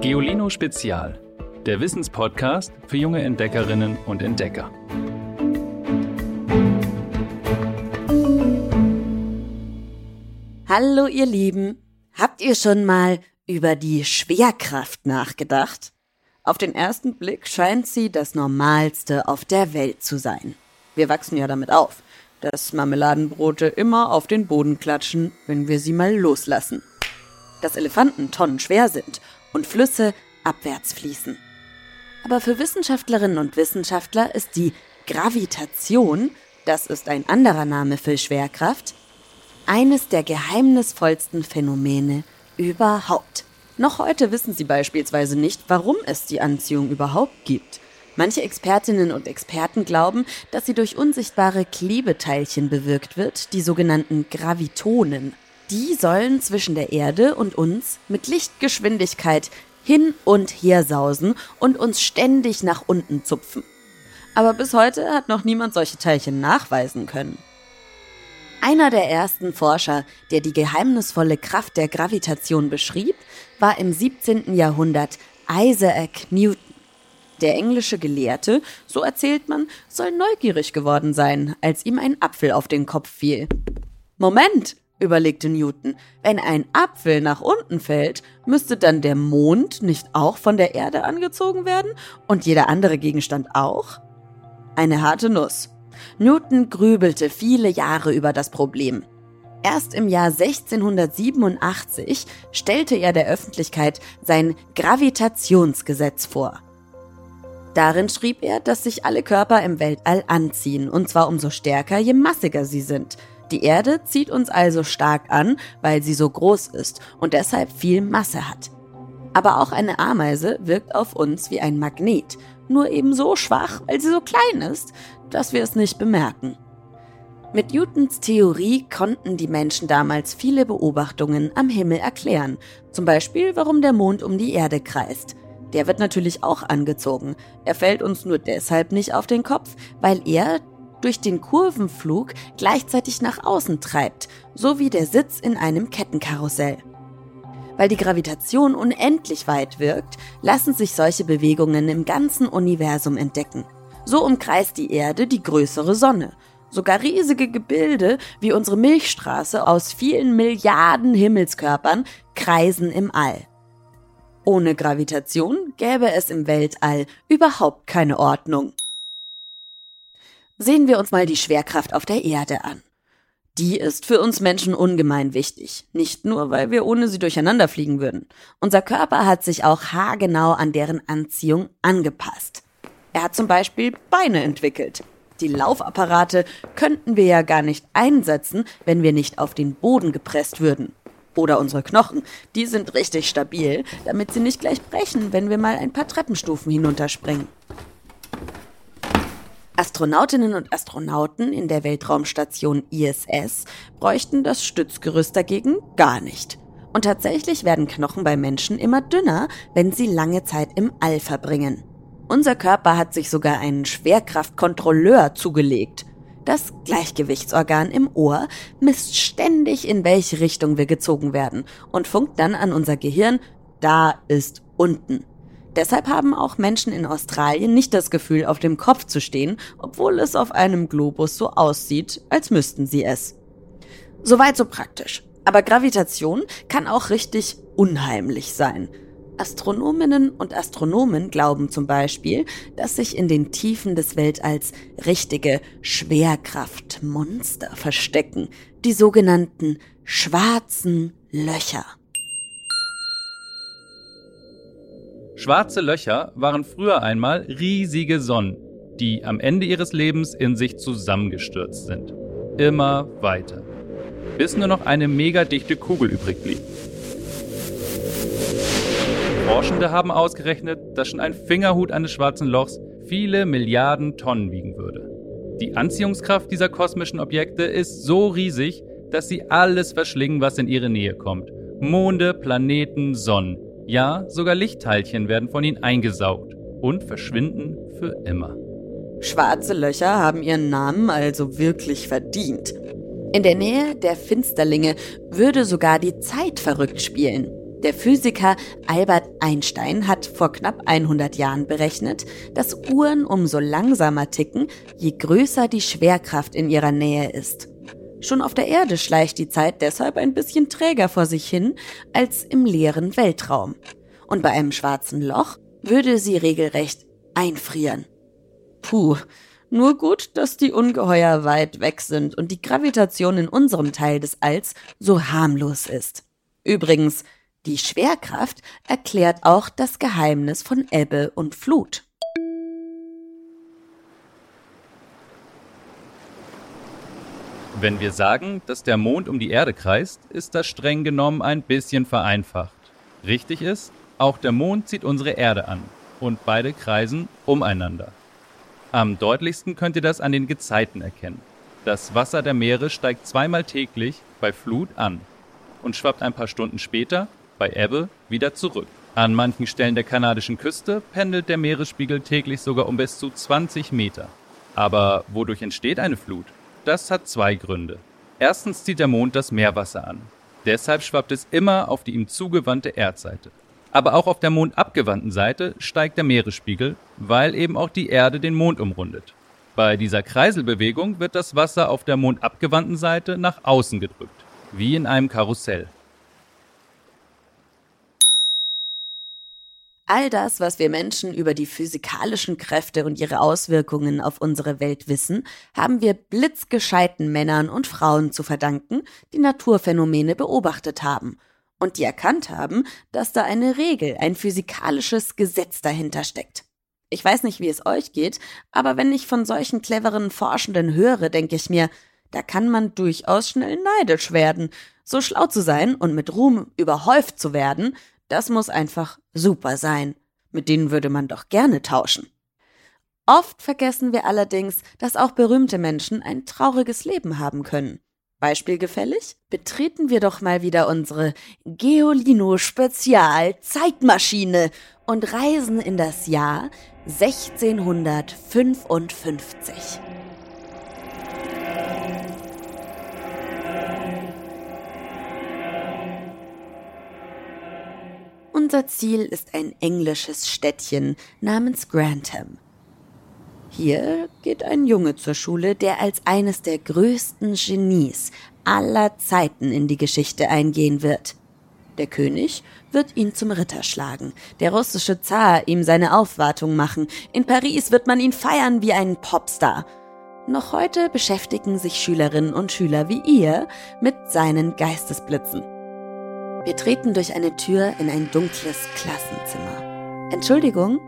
Geolino Spezial, der Wissenspodcast für junge Entdeckerinnen und Entdecker. Hallo ihr Lieben, habt ihr schon mal über die Schwerkraft nachgedacht? Auf den ersten Blick scheint sie das Normalste auf der Welt zu sein. Wir wachsen ja damit auf, dass Marmeladenbrote immer auf den Boden klatschen, wenn wir sie mal loslassen. Dass Elefanten tonnenschwer sind und Flüsse abwärts fließen. Aber für Wissenschaftlerinnen und Wissenschaftler ist die Gravitation, das ist ein anderer Name für Schwerkraft, eines der geheimnisvollsten Phänomene überhaupt. Noch heute wissen sie beispielsweise nicht, warum es die Anziehung überhaupt gibt. Manche Expertinnen und Experten glauben, dass sie durch unsichtbare Klebeteilchen bewirkt wird, die sogenannten Gravitonen. Die sollen zwischen der Erde und uns mit Lichtgeschwindigkeit hin und her sausen und uns ständig nach unten zupfen. Aber bis heute hat noch niemand solche Teilchen nachweisen können. Einer der ersten Forscher, der die geheimnisvolle Kraft der Gravitation beschrieb, war im 17. Jahrhundert Isaac Newton. Der englische Gelehrte, so erzählt man, soll neugierig geworden sein, als ihm ein Apfel auf den Kopf fiel. Moment, überlegte Newton, wenn ein Apfel nach unten fällt, müsste dann der Mond nicht auch von der Erde angezogen werden und jeder andere Gegenstand auch? Eine harte Nuss. Newton grübelte viele Jahre über das Problem. Erst im Jahr 1687 stellte er der Öffentlichkeit sein Gravitationsgesetz vor. Darin schrieb er, dass sich alle Körper im Weltall anziehen, und zwar umso stärker, je massiger sie sind. Die Erde zieht uns also stark an, weil sie so groß ist und deshalb viel Masse hat. Aber auch eine Ameise wirkt auf uns wie ein Magnet, nur eben so schwach, weil sie so klein ist, dass wir es nicht bemerken. Mit Newtons Theorie konnten die Menschen damals viele Beobachtungen am Himmel erklären, zum Beispiel warum der Mond um die Erde kreist. Der wird natürlich auch angezogen. Er fällt uns nur deshalb nicht auf den Kopf, weil er durch den Kurvenflug gleichzeitig nach außen treibt, so wie der Sitz in einem Kettenkarussell. Weil die Gravitation unendlich weit wirkt, lassen sich solche Bewegungen im ganzen Universum entdecken. So umkreist die Erde die größere Sonne. Sogar riesige Gebilde wie unsere Milchstraße aus vielen Milliarden Himmelskörpern kreisen im All. Ohne Gravitation gäbe es im Weltall überhaupt keine Ordnung. Sehen wir uns mal die Schwerkraft auf der Erde an. Die ist für uns Menschen ungemein wichtig. Nicht nur, weil wir ohne sie durcheinander fliegen würden. Unser Körper hat sich auch haargenau an deren Anziehung angepasst. Er hat zum Beispiel Beine entwickelt. Die Laufapparate könnten wir ja gar nicht einsetzen, wenn wir nicht auf den Boden gepresst würden. Oder unsere Knochen, die sind richtig stabil, damit sie nicht gleich brechen, wenn wir mal ein paar Treppenstufen hinunterspringen. Astronautinnen und Astronauten in der Weltraumstation ISS bräuchten das Stützgerüst dagegen gar nicht. Und tatsächlich werden Knochen bei Menschen immer dünner, wenn sie lange Zeit im All verbringen. Unser Körper hat sich sogar einen Schwerkraftkontrolleur zugelegt. Das Gleichgewichtsorgan im Ohr misst ständig, in welche Richtung wir gezogen werden und funkt dann an unser Gehirn, da ist unten. Deshalb haben auch Menschen in Australien nicht das Gefühl, auf dem Kopf zu stehen, obwohl es auf einem Globus so aussieht, als müssten sie es. Soweit so praktisch. Aber Gravitation kann auch richtig unheimlich sein. Astronominnen und Astronomen glauben zum Beispiel, dass sich in den Tiefen des Weltalls richtige Schwerkraftmonster verstecken, die sogenannten schwarzen Löcher. Schwarze Löcher waren früher einmal riesige Sonnen, die am Ende ihres Lebens in sich zusammengestürzt sind. Immer weiter. Bis nur noch eine megadichte Kugel übrig blieb. Forschende haben ausgerechnet, dass schon ein Fingerhut eines schwarzen Lochs viele Milliarden Tonnen wiegen würde. Die Anziehungskraft dieser kosmischen Objekte ist so riesig, dass sie alles verschlingen, was in ihre Nähe kommt. Monde, Planeten, Sonnen. Ja, sogar Lichtteilchen werden von ihnen eingesaugt und verschwinden für immer. Schwarze Löcher haben ihren Namen also wirklich verdient. In der Nähe der Finsterlinge würde sogar die Zeit verrückt spielen. Der Physiker Albert Einstein hat vor knapp 100 Jahren berechnet, dass Uhren umso langsamer ticken, je größer die Schwerkraft in ihrer Nähe ist. Schon auf der Erde schleicht die Zeit deshalb ein bisschen träger vor sich hin als im leeren Weltraum. Und bei einem schwarzen Loch würde sie regelrecht einfrieren. Puh, nur gut, dass die Ungeheuer weit weg sind und die Gravitation in unserem Teil des Alls so harmlos ist. Übrigens, die Schwerkraft erklärt auch das Geheimnis von Ebbe und Flut. Wenn wir sagen, dass der Mond um die Erde kreist, ist das streng genommen ein bisschen vereinfacht. Richtig ist, auch der Mond zieht unsere Erde an und beide kreisen umeinander. Am deutlichsten könnt ihr das an den Gezeiten erkennen. Das Wasser der Meere steigt zweimal täglich bei Flut an und schwappt ein paar Stunden später bei Ebbe wieder zurück. An manchen Stellen der kanadischen Küste pendelt der Meeresspiegel täglich sogar um bis zu 20 Meter. Aber wodurch entsteht eine Flut? Das hat zwei Gründe. Erstens zieht der Mond das Meerwasser an. Deshalb schwappt es immer auf die ihm zugewandte Erdseite. Aber auch auf der mondabgewandten Seite steigt der Meeresspiegel, weil eben auch die Erde den Mond umrundet. Bei dieser Kreiselbewegung wird das Wasser auf der mondabgewandten Seite nach außen gedrückt, wie in einem Karussell. All das, was wir Menschen über die physikalischen Kräfte und ihre Auswirkungen auf unsere Welt wissen, haben wir blitzgescheiten Männern und Frauen zu verdanken, die Naturphänomene beobachtet haben und die erkannt haben, dass da eine Regel, ein physikalisches Gesetz dahinter steckt. Ich weiß nicht, wie es euch geht, aber wenn ich von solchen cleveren Forschenden höre, denke ich mir, da kann man durchaus schnell neidisch werden. So schlau zu sein und mit Ruhm überhäuft zu werden, das muss einfach super sein. Mit denen würde man doch gerne tauschen. Oft vergessen wir allerdings, dass auch berühmte Menschen ein trauriges Leben haben können. Beispielgefällig? Betreten wir doch mal wieder unsere Geolino Spezial Zeitmaschine und reisen in das Jahr 1655. Unser Ziel ist ein englisches Städtchen namens Grantham. Hier geht ein Junge zur Schule, der als eines der größten Genies aller Zeiten in die Geschichte eingehen wird. Der König wird ihn zum Ritter schlagen, der russische Zar ihm seine Aufwartung machen, in Paris wird man ihn feiern wie einen Popstar. Noch heute beschäftigen sich Schülerinnen und Schüler wie ihr mit seinen Geistesblitzen. Wir treten durch eine Tür in ein dunkles Klassenzimmer. Entschuldigung,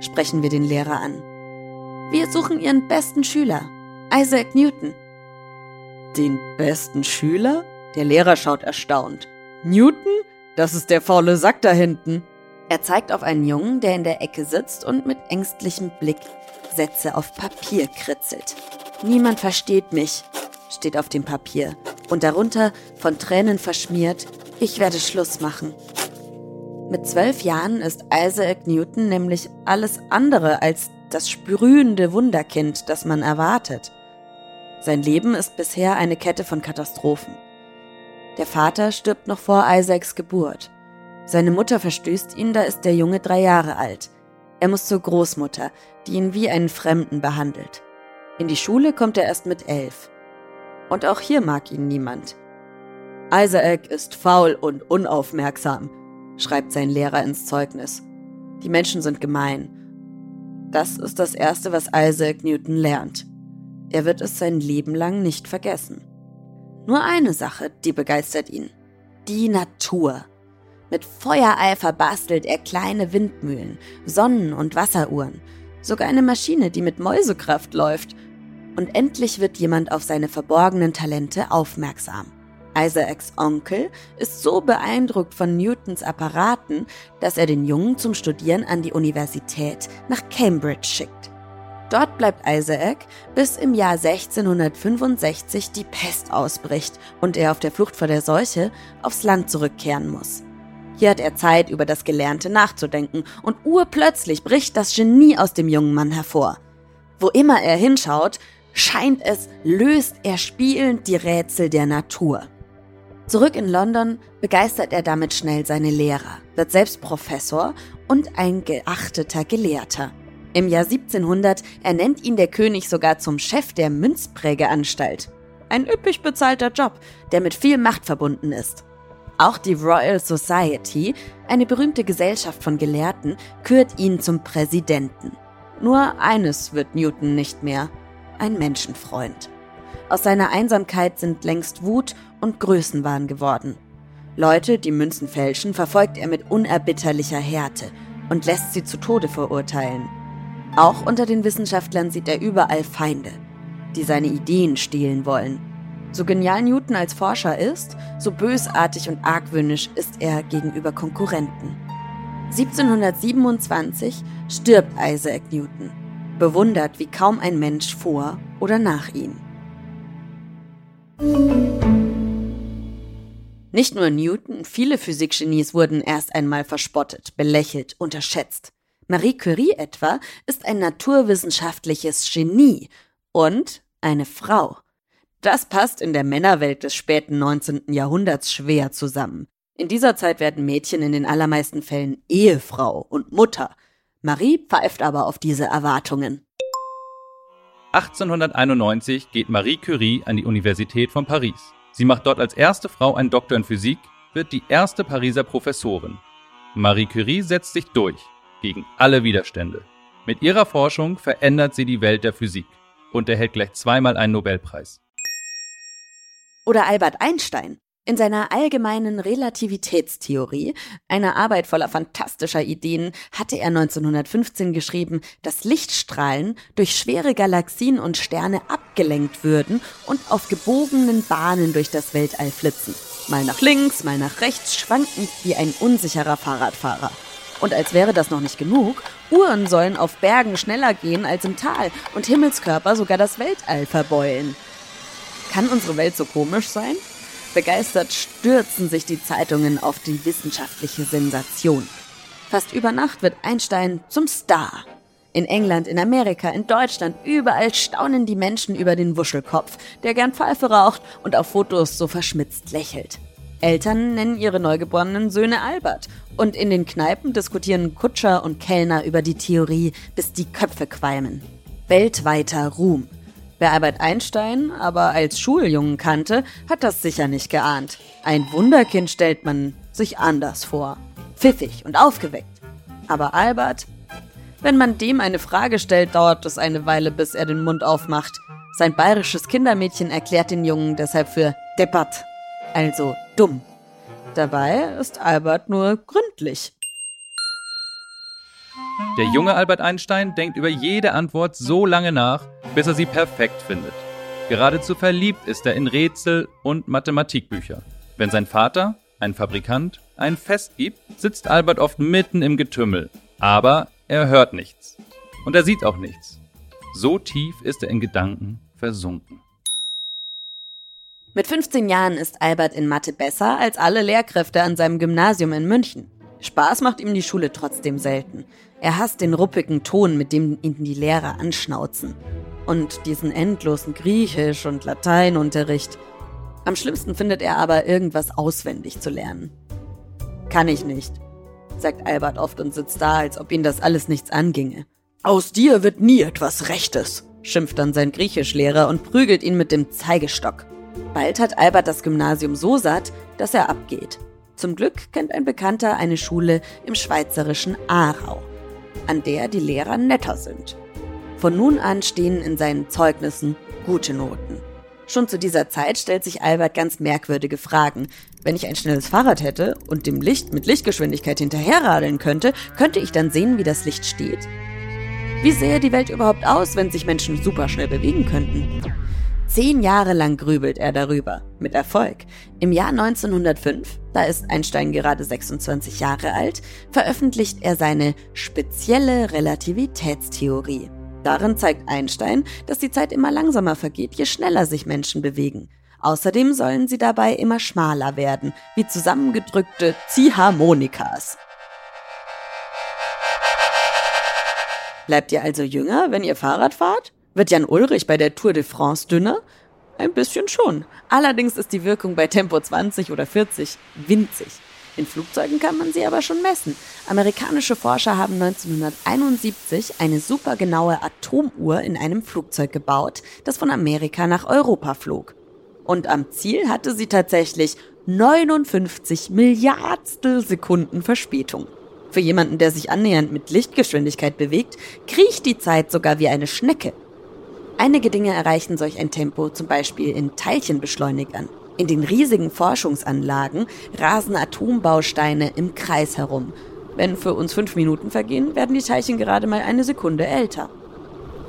sprechen wir den Lehrer an. Wir suchen Ihren besten Schüler, Isaac Newton. Den besten Schüler? Der Lehrer schaut erstaunt. Newton? Das ist der faule Sack da hinten. Er zeigt auf einen Jungen, der in der Ecke sitzt und mit ängstlichem Blick Sätze auf Papier kritzelt. Niemand versteht mich, steht auf dem Papier. Und darunter, von Tränen verschmiert, ich werde Schluss machen. Mit zwölf Jahren ist Isaac Newton nämlich alles andere als das sprühende Wunderkind, das man erwartet. Sein Leben ist bisher eine Kette von Katastrophen. Der Vater stirbt noch vor Isaacs Geburt. Seine Mutter verstößt ihn, da ist der Junge drei Jahre alt. Er muss zur Großmutter, die ihn wie einen Fremden behandelt. In die Schule kommt er erst mit elf. Und auch hier mag ihn niemand. Isaac ist faul und unaufmerksam, schreibt sein Lehrer ins Zeugnis. Die Menschen sind gemein. Das ist das Erste, was Isaac Newton lernt. Er wird es sein Leben lang nicht vergessen. Nur eine Sache, die begeistert ihn. Die Natur. Mit Feuereifer bastelt er kleine Windmühlen, Sonnen- und Wasseruhren, sogar eine Maschine, die mit Mäusekraft läuft. Und endlich wird jemand auf seine verborgenen Talente aufmerksam. Isaacs Onkel ist so beeindruckt von Newtons Apparaten, dass er den Jungen zum Studieren an die Universität nach Cambridge schickt. Dort bleibt Isaac, bis im Jahr 1665 die Pest ausbricht und er auf der Flucht vor der Seuche aufs Land zurückkehren muss. Hier hat er Zeit, über das Gelernte nachzudenken und urplötzlich bricht das Genie aus dem jungen Mann hervor. Wo immer er hinschaut, scheint es, löst er spielend die Rätsel der Natur. Zurück in London begeistert er damit schnell seine Lehrer, wird selbst Professor und ein geachteter Gelehrter. Im Jahr 1700 ernennt ihn der König sogar zum Chef der Münzprägeanstalt. Ein üppig bezahlter Job, der mit viel Macht verbunden ist. Auch die Royal Society, eine berühmte Gesellschaft von Gelehrten, kürt ihn zum Präsidenten. Nur eines wird Newton nicht mehr, ein Menschenfreund. Aus seiner Einsamkeit sind längst Wut und Größenwahn geworden. Leute, die Münzen fälschen, verfolgt er mit unerbitterlicher Härte und lässt sie zu Tode verurteilen. Auch unter den Wissenschaftlern sieht er überall Feinde, die seine Ideen stehlen wollen. So genial Newton als Forscher ist, so bösartig und argwöhnisch ist er gegenüber Konkurrenten. 1727 stirbt Isaac Newton, bewundert wie kaum ein Mensch vor oder nach ihm. Nicht nur Newton, viele Physikgenies wurden erst einmal verspottet, belächelt, unterschätzt. Marie Curie etwa ist ein naturwissenschaftliches Genie und eine Frau. Das passt in der Männerwelt des späten 19. Jahrhunderts schwer zusammen. In dieser Zeit werden Mädchen in den allermeisten Fällen Ehefrau und Mutter. Marie pfeift aber auf diese Erwartungen. 1891 geht Marie Curie an die Universität von Paris. Sie macht dort als erste Frau einen Doktor in Physik, wird die erste Pariser Professorin. Marie Curie setzt sich durch gegen alle Widerstände. Mit ihrer Forschung verändert sie die Welt der Physik und erhält gleich zweimal einen Nobelpreis. Oder Albert Einstein. In seiner allgemeinen Relativitätstheorie, einer Arbeit voller fantastischer Ideen, hatte er 1915 geschrieben, dass Lichtstrahlen durch schwere Galaxien und Sterne abgelenkt würden und auf gebogenen Bahnen durch das Weltall flitzen. Mal nach links, mal nach rechts, schwankend wie ein unsicherer Fahrradfahrer. Und als wäre das noch nicht genug, Uhren sollen auf Bergen schneller gehen als im Tal und Himmelskörper sogar das Weltall verbeulen. Kann unsere Welt so komisch sein? Begeistert stürzen sich die Zeitungen auf die wissenschaftliche Sensation. Fast über Nacht wird Einstein zum Star. In England, in Amerika, in Deutschland, überall staunen die Menschen über den Wuschelkopf, der gern Pfeife raucht und auf Fotos so verschmitzt lächelt. Eltern nennen ihre neugeborenen Söhne Albert und in den Kneipen diskutieren Kutscher und Kellner über die Theorie, bis die Köpfe qualmen. Weltweiter Ruhm. Wer Albert Einstein aber als Schuljungen kannte, hat das sicher nicht geahnt. Ein Wunderkind stellt man sich anders vor. Pfiffig und aufgeweckt. Aber Albert, wenn man dem eine Frage stellt, dauert es eine Weile, bis er den Mund aufmacht. Sein bayerisches Kindermädchen erklärt den Jungen deshalb für deppert, also dumm. Dabei ist Albert nur gründlich. Der junge Albert Einstein denkt über jede Antwort so lange nach, bis er sie perfekt findet. Geradezu verliebt ist er in Rätsel und Mathematikbücher. Wenn sein Vater, ein Fabrikant, ein Fest gibt, sitzt Albert oft mitten im Getümmel. Aber er hört nichts. Und er sieht auch nichts. So tief ist er in Gedanken versunken. Mit 15 Jahren ist Albert in Mathe besser als alle Lehrkräfte an seinem Gymnasium in München. Spaß macht ihm die Schule trotzdem selten. Er hasst den ruppigen Ton, mit dem ihn die Lehrer anschnauzen. Und diesen endlosen Griechisch- und Lateinunterricht. Am schlimmsten findet er aber, irgendwas auswendig zu lernen. Kann ich nicht, sagt Albert oft und sitzt da, als ob ihn das alles nichts anginge. Aus dir wird nie etwas Rechtes, schimpft dann sein Griechischlehrer und prügelt ihn mit dem Zeigestock. Bald hat Albert das Gymnasium so satt, dass er abgeht. Zum Glück kennt ein Bekannter eine Schule im schweizerischen Aarau, an der die Lehrer netter sind. Von nun an stehen in seinen Zeugnissen gute Noten. Schon zu dieser Zeit stellt sich Albert ganz merkwürdige Fragen. Wenn ich ein schnelles Fahrrad hätte und dem Licht mit Lichtgeschwindigkeit hinterherradeln könnte, könnte ich dann sehen, wie das Licht steht? Wie sähe die Welt überhaupt aus, wenn sich Menschen superschnell bewegen könnten? Zehn Jahre lang grübelt er darüber, mit Erfolg. Im Jahr 1905, da ist Einstein gerade 26 Jahre alt, veröffentlicht er seine spezielle Relativitätstheorie. Darin zeigt Einstein, dass die Zeit immer langsamer vergeht, je schneller sich Menschen bewegen. Außerdem sollen sie dabei immer schmaler werden, wie zusammengedrückte Ziehharmonikas. Bleibt ihr also jünger, wenn ihr Fahrrad fahrt? Wird Jan Ulrich bei der Tour de France dünner? Ein bisschen schon. Allerdings ist die Wirkung bei Tempo 20 oder 40 winzig. In Flugzeugen kann man sie aber schon messen. Amerikanische Forscher haben 1971 eine supergenaue Atomuhr in einem Flugzeug gebaut, das von Amerika nach Europa flog. Und am Ziel hatte sie tatsächlich 59 Milliardstel Sekunden Verspätung. Für jemanden, der sich annähernd mit Lichtgeschwindigkeit bewegt, kriecht die Zeit sogar wie eine Schnecke. Einige Dinge erreichen solch ein Tempo zum Beispiel in Teilchenbeschleunigern. In den riesigen Forschungsanlagen rasen Atombausteine im Kreis herum. Wenn für uns fünf Minuten vergehen, werden die Teilchen gerade mal eine Sekunde älter.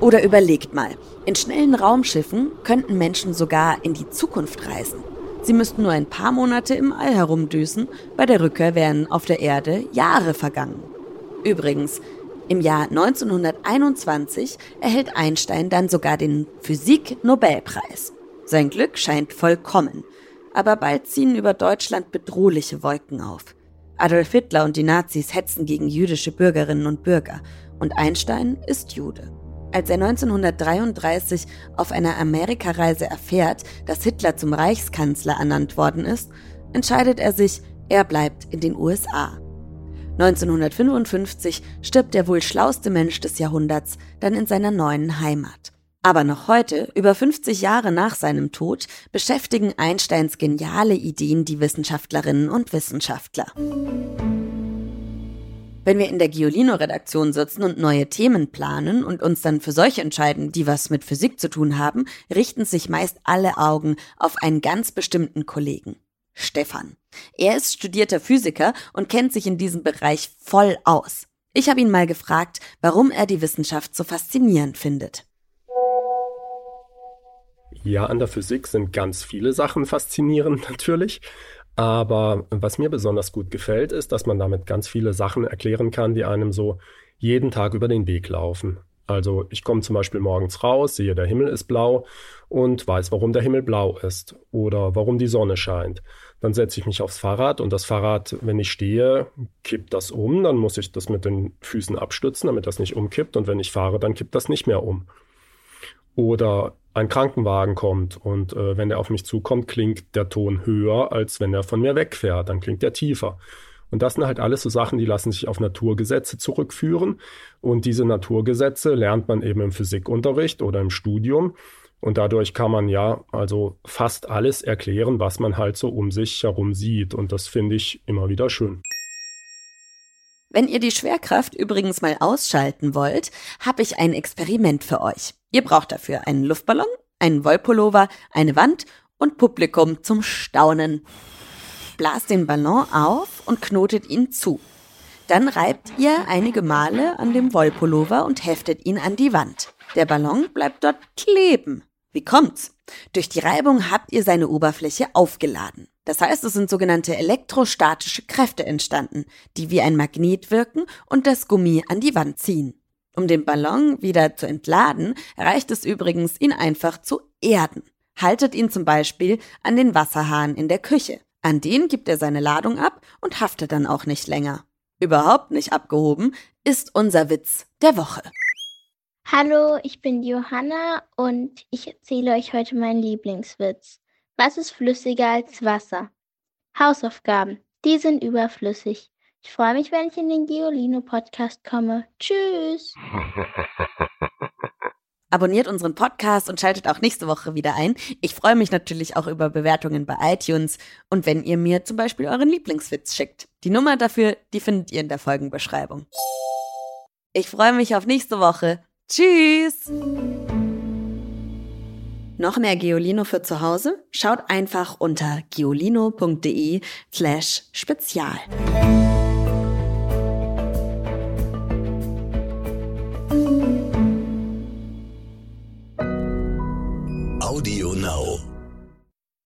Oder überlegt mal, in schnellen Raumschiffen könnten Menschen sogar in die Zukunft reisen. Sie müssten nur ein paar Monate im All herumdüsen, bei der Rückkehr wären auf der Erde Jahre vergangen. Übrigens, im Jahr 1921 erhält Einstein dann sogar den Physik-Nobelpreis. Sein Glück scheint vollkommen. Aber bald ziehen über Deutschland bedrohliche Wolken auf. Adolf Hitler und die Nazis hetzen gegen jüdische Bürgerinnen und Bürger. Und Einstein ist Jude. Als er 1933 auf einer Amerikareise erfährt, dass Hitler zum Reichskanzler ernannt worden ist, entscheidet er sich, er bleibt in den USA. 1955 stirbt der wohl schlauste Mensch des Jahrhunderts dann in seiner neuen Heimat. Aber noch heute, über 50 Jahre nach seinem Tod, beschäftigen Einsteins geniale Ideen die Wissenschaftlerinnen und Wissenschaftler. Wenn wir in der Giolino-Redaktion sitzen und neue Themen planen und uns dann für solche entscheiden, die was mit Physik zu tun haben, richten sich meist alle Augen auf einen ganz bestimmten Kollegen. Stefan. Er ist studierter Physiker und kennt sich in diesem Bereich voll aus. Ich habe ihn mal gefragt, warum er die Wissenschaft so faszinierend findet. Ja, an der Physik sind ganz viele Sachen faszinierend natürlich. Aber was mir besonders gut gefällt, ist, dass man damit ganz viele Sachen erklären kann, die einem so jeden Tag über den Weg laufen. Also ich komme zum Beispiel morgens raus, sehe, der Himmel ist blau und weiß, warum der Himmel blau ist oder warum die Sonne scheint. Dann setze ich mich aufs Fahrrad und das Fahrrad, wenn ich stehe, kippt das um. Dann muss ich das mit den Füßen abstützen, damit das nicht umkippt. Und wenn ich fahre, dann kippt das nicht mehr um. Oder ein Krankenwagen kommt und äh, wenn er auf mich zukommt, klingt der Ton höher, als wenn er von mir wegfährt. Dann klingt er tiefer. Und das sind halt alles so Sachen, die lassen sich auf Naturgesetze zurückführen. Und diese Naturgesetze lernt man eben im Physikunterricht oder im Studium. Und dadurch kann man ja also fast alles erklären, was man halt so um sich herum sieht. Und das finde ich immer wieder schön. Wenn ihr die Schwerkraft übrigens mal ausschalten wollt, habe ich ein Experiment für euch. Ihr braucht dafür einen Luftballon, einen Wollpullover, eine Wand und Publikum zum Staunen. Blast den Ballon auf und knotet ihn zu. Dann reibt ihr einige Male an dem Wollpullover und heftet ihn an die Wand. Der Ballon bleibt dort kleben. Wie kommt's? Durch die Reibung habt ihr seine Oberfläche aufgeladen. Das heißt, es sind sogenannte elektrostatische Kräfte entstanden, die wie ein Magnet wirken und das Gummi an die Wand ziehen. Um den Ballon wieder zu entladen, reicht es übrigens, ihn einfach zu erden. Haltet ihn zum Beispiel an den Wasserhahn in der Küche. An den gibt er seine Ladung ab und haftet dann auch nicht länger. Überhaupt nicht abgehoben ist unser Witz der Woche. Hallo, ich bin Johanna und ich erzähle euch heute meinen Lieblingswitz. Was ist flüssiger als Wasser? Hausaufgaben. Die sind überflüssig. Ich freue mich, wenn ich in den Geolino Podcast komme. Tschüss. Abonniert unseren Podcast und schaltet auch nächste Woche wieder ein. Ich freue mich natürlich auch über Bewertungen bei iTunes und wenn ihr mir zum Beispiel euren Lieblingswitz schickt. Die Nummer dafür, die findet ihr in der Folgenbeschreibung. Ich freue mich auf nächste Woche. Tschüss! Noch mehr Geolino für zu Hause? Schaut einfach unter geolino.de slash spezial.